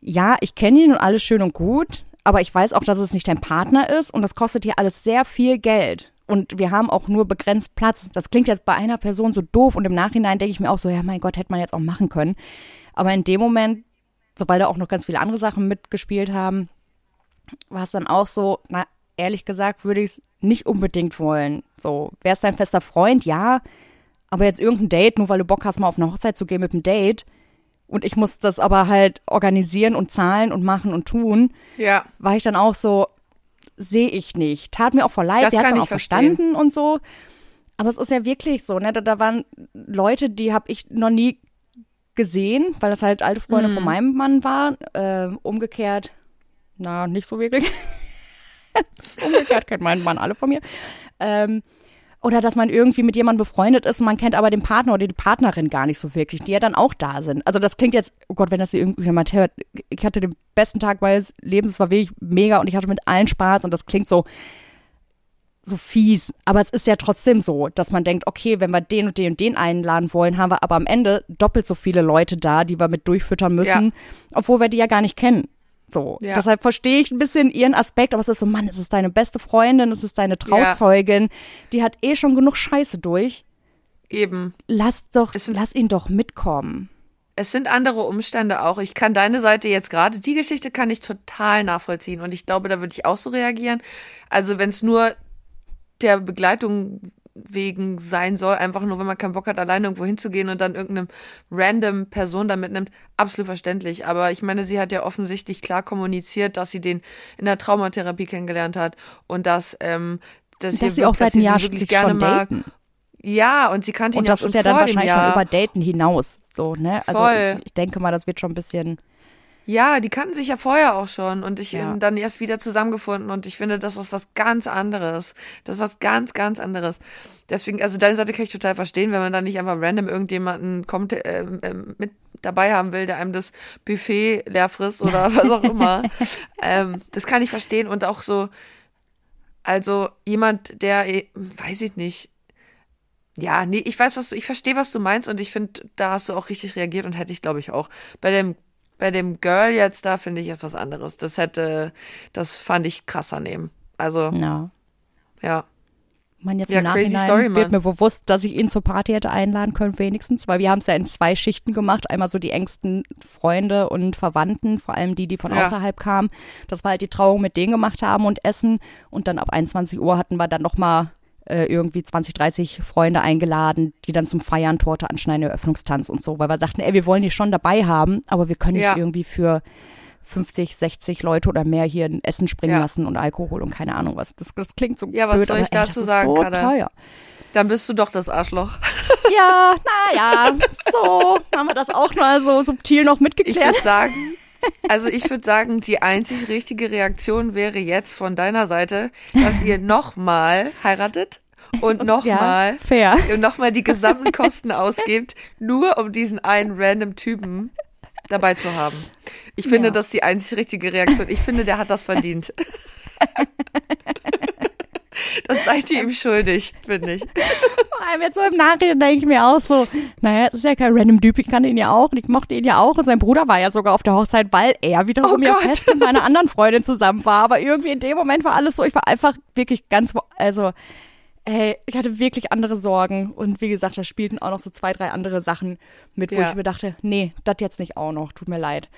ja, ich kenne ihn und alles schön und gut, aber ich weiß auch, dass es nicht dein Partner ist und das kostet hier alles sehr viel Geld. Und wir haben auch nur begrenzt Platz. Das klingt jetzt bei einer Person so doof und im Nachhinein denke ich mir auch so, ja, mein Gott, hätte man jetzt auch machen können. Aber in dem Moment, so weil da auch noch ganz viele andere Sachen mitgespielt haben, war es dann auch so, na, ehrlich gesagt, würde ich es nicht unbedingt wollen. So, wäre es dein fester Freund, ja, aber jetzt irgendein Date, nur weil du Bock hast, mal auf eine Hochzeit zu gehen mit einem Date und ich muss das aber halt organisieren und zahlen und machen und tun, Ja. war ich dann auch so, sehe ich nicht. Tat mir auch voll leid, Das sie hat ich auch verstehen. verstanden und so. Aber es ist ja wirklich so, ne? Da, da waren Leute, die habe ich noch nie gesehen, weil das halt alte Freunde Mhm. von meinem Mann waren. Ähm, umgekehrt, na, nicht so wirklich. umgekehrt kennt mein Mann alle von mir. Ähm, oder dass man irgendwie mit jemandem befreundet ist und man kennt aber den Partner oder die Partnerin gar nicht so wirklich, die ja dann auch da sind. Also das klingt jetzt, oh Gott, wenn das hier irgendjemand hört, ich hatte den besten Tag meines Lebens, es war wirklich mega und ich hatte mit allen Spaß und das klingt so, so fies. Aber es ist ja trotzdem so, dass man denkt, okay, wenn wir den und den und den einladen wollen, haben wir aber am Ende doppelt so viele Leute da, die wir mit durchfüttern müssen, obwohl wir die ja gar nicht kennen. So. Ja. Deshalb verstehe ich ein bisschen ihren Aspekt, aber es ist so, Mann, es ist deine beste Freundin, es ist deine Trauzeugin, die hat eh schon genug Scheiße durch. Eben. Lass doch, ein- lass ihn doch mitkommen. es sind andere Umstände auch. Ich kann deine Seite jetzt gerade, die Geschichte kann ich total nachvollziehen und ich glaube, da würde ich auch so reagieren. Also wenn es nur der Begleitung wegen sein soll, einfach nur, wenn man keinen Bock hat, alleine irgendwo hinzugehen und dann irgendeine random Person da mitnimmt, absolut verständlich. Aber ich meine, sie hat ja offensichtlich klar kommuniziert, dass sie den in der Traumatherapie kennengelernt hat und dass, ähm, dass, dass sie auch seit einem Jahr wirklich gerne mag. Daten. Ja, und sie kannte ihn und das ja ist ja dann wahrscheinlich schon über Daten hinaus, so, ne? Also Voll. ich denke mal, das wird schon ein bisschen ja, die kannten sich ja vorher auch schon und ich Ja. dann erst wieder zusammengefunden und ich finde, das ist was ganz anderes. Das ist was ganz, ganz anderes. Deswegen, also deine Seite kann ich total verstehen, wenn man dann nicht einfach random irgendjemanden kommt, äh, äh, mit dabei haben will, der einem das Buffet leer frisst oder was auch immer. ähm, das kann ich verstehen und auch so, also jemand, der, eh, weiß ich nicht, ja, nee, ich weiß, was du, ich verstehe, was du meinst und ich finde, da hast du auch richtig reagiert und hätte ich, glaube ich, auch. Bei dem bei dem Girl jetzt da finde ich etwas anderes. Das hätte, das fand ich krasser nehmen. Also, Ja. ja. Man jetzt Ja, im Nachhinein Story, wird mir bewusst, dass ich ihn zur Party hätte einladen können, wenigstens, weil wir haben es ja in zwei Schichten gemacht. Einmal so die engsten Freunde und Verwandten, vor allem die, die von Ja. außerhalb kamen. Das war halt die Trauung mit denen gemacht haben und Essen. Und dann ab 21 Uhr hatten wir dann nochmal äh, irgendwie 20, 30 Freunde eingeladen, die dann zum Feiern, Torte anschneiden, Eröffnungstanz und so, weil wir sagten, ey, wir wollen die schon dabei haben, aber wir können nicht Ja. irgendwie für 50, 60 Leute oder mehr hier ein Essen springen Ja. lassen und Alkohol und keine Ahnung was. Das, das klingt so Ja, was blöd, soll aber, ich ey, das dazu ist sagen, so Kader? teuer. Dann bist du doch das Arschloch. Ja, naja, so haben wir das auch mal so subtil noch Ich mitgeklärt. würde sagen, also ich würde sagen, die einzig richtige Reaktion wäre jetzt von deiner Seite, dass ihr nochmal heiratet und ja, nochmal fair. und nochmal die gesamten Kosten ausgibt, nur um diesen einen random Typen dabei zu haben. Ich finde, Ja. das ist die einzig richtige Reaktion. Ich finde, der hat das verdient. Das seid ihr ihm schuldig, finde ich. Vor allem jetzt so im Nachhinein denke ich mir auch so, naja, das ist ja kein random Typ, ich kannte ihn ja auch und ich mochte ihn ja auch und sein Bruder war ja sogar auf der Hochzeit, weil er wiederum Oh ja Gott. fest mit meiner anderen Freundin zusammen war. Aber irgendwie in dem Moment war alles so, ich war einfach wirklich ganz, also, ey, ich hatte wirklich andere Sorgen und wie gesagt, da spielten auch noch so zwei, drei andere Sachen mit, wo Ja. ich mir dachte, nee, das jetzt nicht auch noch, tut mir leid.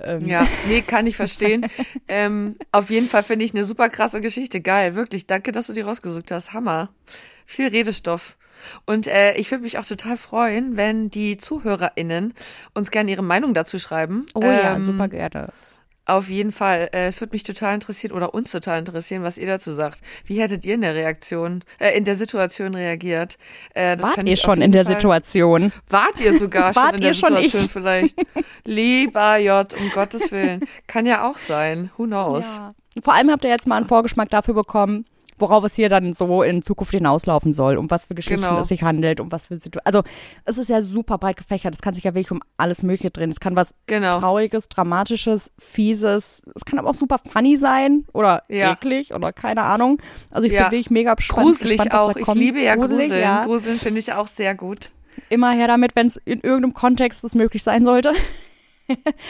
Ähm, Ja, nee, kann ich verstehen. ähm, auf jeden Fall finde ich eine super krasse Geschichte. Geil, wirklich. Danke, dass du die rausgesucht hast. Hammer. Viel Redestoff. Und äh, ich würde mich auch total freuen, wenn die ZuhörerInnen uns gerne ihre Meinung dazu schreiben. Oh ja, Ähm, super gerne. Auf jeden Fall. Äh, Es würde mich total interessieren oder uns total interessieren, was ihr dazu sagt. Wie hättet ihr in der Reaktion, äh, in der Situation reagiert? Äh, das Wart ihr schon in der Fall- Situation? Wart ihr sogar schon Wart in der ihr schon Situation ich? vielleicht? Lieber J, um Gottes Willen. Kann ja auch sein. Who knows? Ja. Vor allem habt ihr jetzt mal einen Vorgeschmack dafür bekommen, worauf es hier dann so in Zukunft hinauslaufen soll, um was für Geschichten Genau. es sich handelt, um was für Situationen. Also es ist ja super breit gefächert. Es kann sich ja wirklich um alles Mögliche drehen. Es kann was Genau. Trauriges, Dramatisches, Fieses. Es kann aber auch super funny sein oder Ja. eklig oder keine Ahnung. Also ich Ja. bin wirklich mega gespannt. Gruselig gespannt, auch. Ich liebe ja Gruselig, Gruseln. Ja. Gruseln finde ich auch sehr gut. Immer her damit, wenn es in irgendeinem Kontext das möglich sein sollte.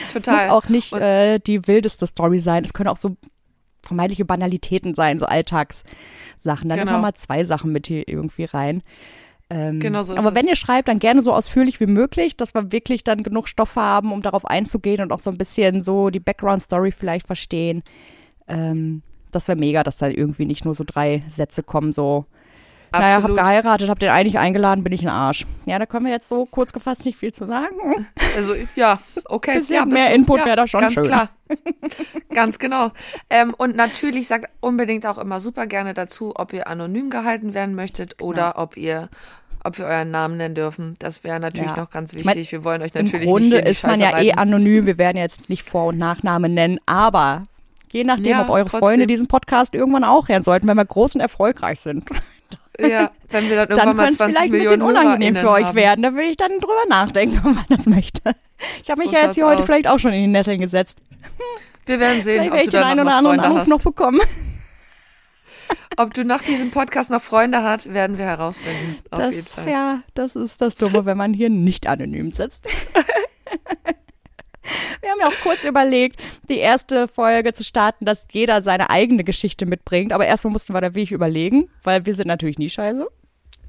Es Total. muss auch nicht äh, die wildeste Story sein. Es können auch so vermeintliche Banalitäten sein, so Alltagssachen. Dann Genau. nehmen wir mal zwei Sachen mit hier irgendwie rein. Ähm, Genau so aber es. wenn ihr schreibt, dann gerne so ausführlich wie möglich, dass wir wirklich dann genug Stoff haben, um darauf einzugehen und auch so ein bisschen so die Background-Story vielleicht verstehen. Ähm, das wäre mega, dass da irgendwie nicht nur so drei Sätze kommen, so naja, hab Absolut. geheiratet, hab den eigentlich eingeladen, bin ich ein Arsch. Ja, da können wir jetzt so kurz gefasst nicht viel zu sagen. Also, ja, okay. Bisschen ja, mehr Input ja, wär da schon Ganz schön. klar. ganz genau. Ähm, und natürlich sagt unbedingt auch immer super gerne dazu, ob ihr anonym gehalten werden möchtet oder ob ihr ob wir euren Namen nennen dürfen. Das wäre natürlich Ja. noch ganz Ich mein, wichtig. wir wollen euch Im natürlich Grunde in die ist man ja eh anonym. Wir werden jetzt nicht Vor- und Nachnamen nennen, aber je nachdem, Ja, ob eure trotzdem. Freunde diesen Podcast irgendwann auch hören sollten, wenn wir groß und erfolgreich sind, Ja, wenn wir dann dann irgendwann mal könnte es 20 vielleicht ein Millionen bisschen unangenehm für euch haben. werden. Da will ich dann drüber nachdenken, ob man das möchte. Ich habe mich So ja jetzt hier schaut's heute aus. vielleicht auch schon in die Nesseln gesetzt. Wir werden sehen, Vielleicht ob du ich den einen oder mal anderen Anruf hast. noch bekommen. Ob du nach diesem Podcast noch Freunde hast, werden wir herausfinden. Auf das, jeden Fall. Ja, das ist das Dumme, wenn man hier nicht anonym sitzt. Wir haben ja auch kurz überlegt, die erste Folge zu starten, dass jeder seine eigene Geschichte mitbringt. Aber erstmal mussten wir da wirklich überlegen, weil wir sind natürlich nie scheiße.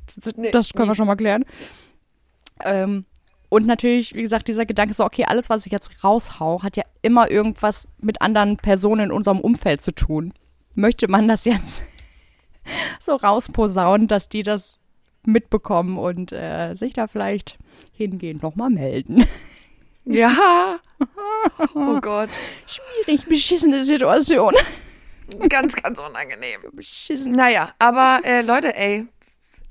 Das Nee, können nie. wir schon mal klären. Ähm, Und natürlich, wie gesagt, dieser Gedanke so, okay, alles, was ich jetzt raushau, hat ja immer irgendwas mit anderen Personen in unserem Umfeld zu tun. Möchte man das jetzt so rausposaunen, dass die das mitbekommen und äh, sich da vielleicht hingehend nochmal melden? Ja. Oh Gott. Schwierig, beschissene Situation. Ganz, ganz unangenehm. Beschissen. Naja, aber äh, Leute, ey,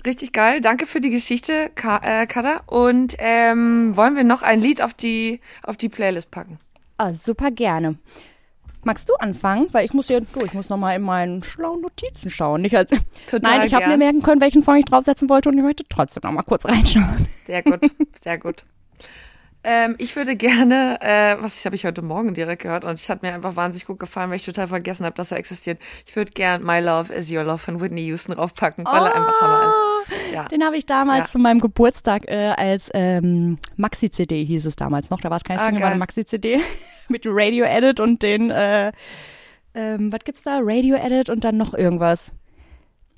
richtig geil. Danke für die Geschichte, Ka äh, Kada. Und ähm, wollen wir noch ein Lied auf die, auf die Playlist packen? Ah, super gerne. Magst du anfangen? Weil ich muss ja, du, ich muss nochmal in meinen schlauen Notizen schauen. Nicht als, Total Nein, ich habe mir merken können, welchen Song ich draufsetzen wollte und ich möchte trotzdem nochmal kurz reinschauen. Sehr gut, sehr gut. Ähm, ich würde gerne, äh, was habe ich heute Morgen direkt gehört und es hat mir einfach wahnsinnig gut gefallen, weil ich total vergessen habe, dass er existiert. Ich würde gern My Love is Your Love von Whitney Houston draufpacken, weil er einfach Hammer ist. Ja. Den habe ich damals Ja. zu meinem Geburtstag äh, als ähm, Maxi-CD hieß es damals noch. Da war es kein Ah, Single, war eine Maxi-CD mit Radio-Edit und den, äh, ähm, was gibt's da? Radio-Edit und dann noch irgendwas.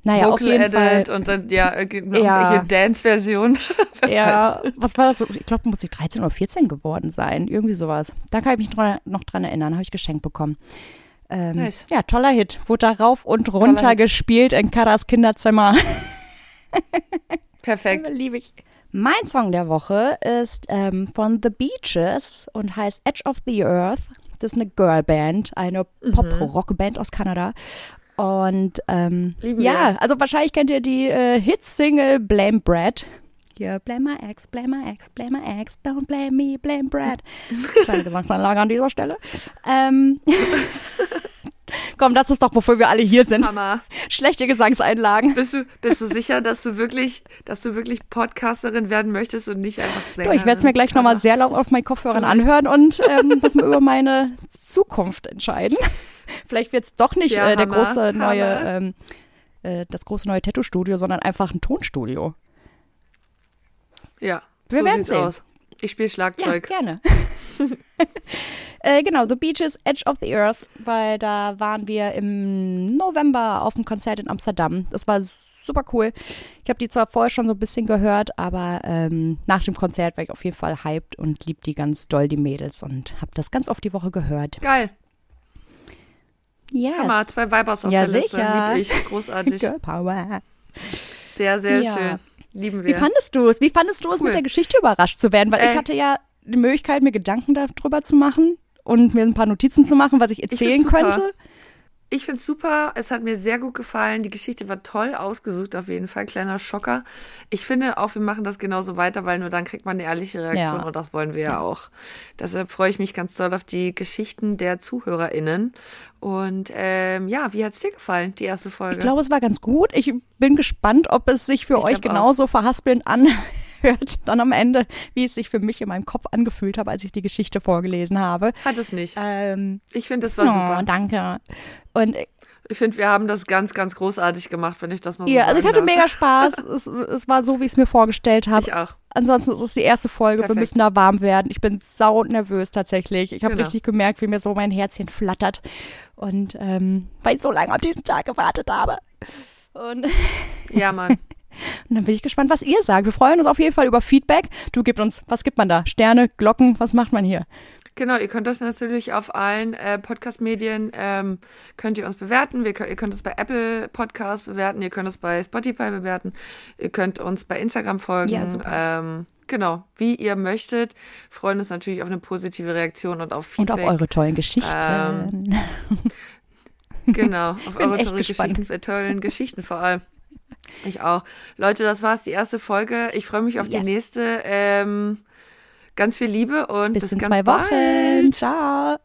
Naja, auf Vocal jeden Edit Fall. und dann, ja, Ja. irgendwelche Dance-Version. Ja, was war das? so? Ich glaube, muss ich 13 oder 14 geworden sein. Irgendwie sowas. Da kann ich mich dran, noch dran erinnern. Habe ich geschenkt bekommen. Ähm, Nice. Ja, toller Hit. Wurde da rauf und runter Hit. gespielt in Karas Kinderzimmer. Perfekt. Liebe ich. Mein Song der Woche ist ähm, von The Beaches und heißt Edge of the Earth. Das ist eine Girlband, eine Mhm. Pop-Rock-Band aus Kanada. Und ähm, Lieben ja, wir. also wahrscheinlich kennt ihr die äh, Hit-Single Blame Brad. Hier, blame my ex, blame my ex, blame my ex, don't blame me, blame Brad. Kleine Gesangsanlage an dieser Stelle. Ähm, Komm, das ist doch, wofür wir alle hier sind. Hammer. Schlechte Gesangseinlagen. Bist du, bist du sicher, dass du wirklich, dass du wirklich Podcasterin werden möchtest und nicht einfach Du, Sängerin? ich werde es mir gleich nochmal sehr laut auf meinen Kopfhörern anhören und ähm, über meine Zukunft entscheiden. Vielleicht wird es doch nicht Ja, äh, der Hammer, große neue, Hammer. ähm, äh, das große neue Tattoo-Studio, sondern einfach ein Tonstudio. Ja, Wir so werden sehen. aus. Ich spiele Ja, Schlagzeug. gerne. äh, genau, The Beaches, Edge of the Earth, weil da waren wir im November auf dem Konzert in Amsterdam. Das war super cool. Ich habe die zwar vorher schon so ein bisschen gehört, aber ähm, nach dem Konzert war ich auf jeden Fall hyped und lieb die ganz doll, die Mädels, und habe das ganz oft die Woche gehört. Geil. Yes. Hammer, zwei Vibers auf Ja, der Liste. sicher. Lieb ich. Großartig. Girl Power. Sehr, sehr Ja. schön. Lieben Wie wir. fandest du es? Wie fandest du es, Cool. mit der Geschichte überrascht zu werden? Weil ich Äh. hatte ja die Möglichkeit, mir Gedanken darüber zu machen und mir ein paar Notizen zu machen, was ich erzählen super. könnte. Ich find's super. Es hat mir sehr gut gefallen. Die Geschichte war toll ausgesucht, auf jeden Fall. Kleiner Schocker. Ich finde auch, wir machen das genauso weiter, weil nur dann kriegt man eine ehrliche Reaktion Ja. und das wollen wir ja auch. Deshalb freue ich mich ganz doll auf die Geschichten der ZuhörerInnen. Und ähm, ja, wie hat's dir gefallen, die erste Folge? Ich glaube, es war ganz gut. Ich bin gespannt, ob es sich für Ich euch glaub auch. genauso verhaspelnd anhört, dann am Ende, wie es sich für mich in meinem Kopf angefühlt habe, als ich die Geschichte vorgelesen habe. Hat es nicht. Ähm, Ich finde, es war oh, super. danke. Und äh, Ich finde, wir haben das ganz, ganz großartig gemacht, wenn ich das mal so ja, also ich hatte darf. mega Spaß. es, es war so, wie ich es mir vorgestellt habe. Ich auch. Ansonsten ist es die erste Folge. Wir Perfekt. müssen da warm werden. Ich bin sau nervös tatsächlich. Ich habe Genau. richtig gemerkt, wie mir so mein Herzchen flattert. Und ähm, weil ich so lange auf diesen Tag gewartet habe. Und, und Ja, Mann. dann bin ich gespannt, was ihr sagt. Wir freuen uns auf jeden Fall über Feedback. Du gibst uns, was gibt man da? Sterne, Glocken, was macht man hier? Genau, ihr könnt das natürlich auf allen äh, Podcast-Medien, ähm, könnt ihr uns bewerten. Wir, ihr könnt es bei Apple Podcasts bewerten, ihr könnt es bei Spotify bewerten, ihr könnt uns bei Instagram folgen. Ja, super. Ähm, genau, wie ihr möchtet. Freuen uns natürlich auf eine positive Reaktion und auf Und Feedback. auf eure tollen Geschichten. Ähm, Genau, auf eure echt tolle gespannt. Geschichten, äh, tollen Geschichten vor allem. Ich auch. Leute, das war's, die erste Folge. Ich freue mich auf die Yes. nächste. Ähm, ganz viel Liebe und bis, Bis in ganz zwei bald. Wochen. Ciao.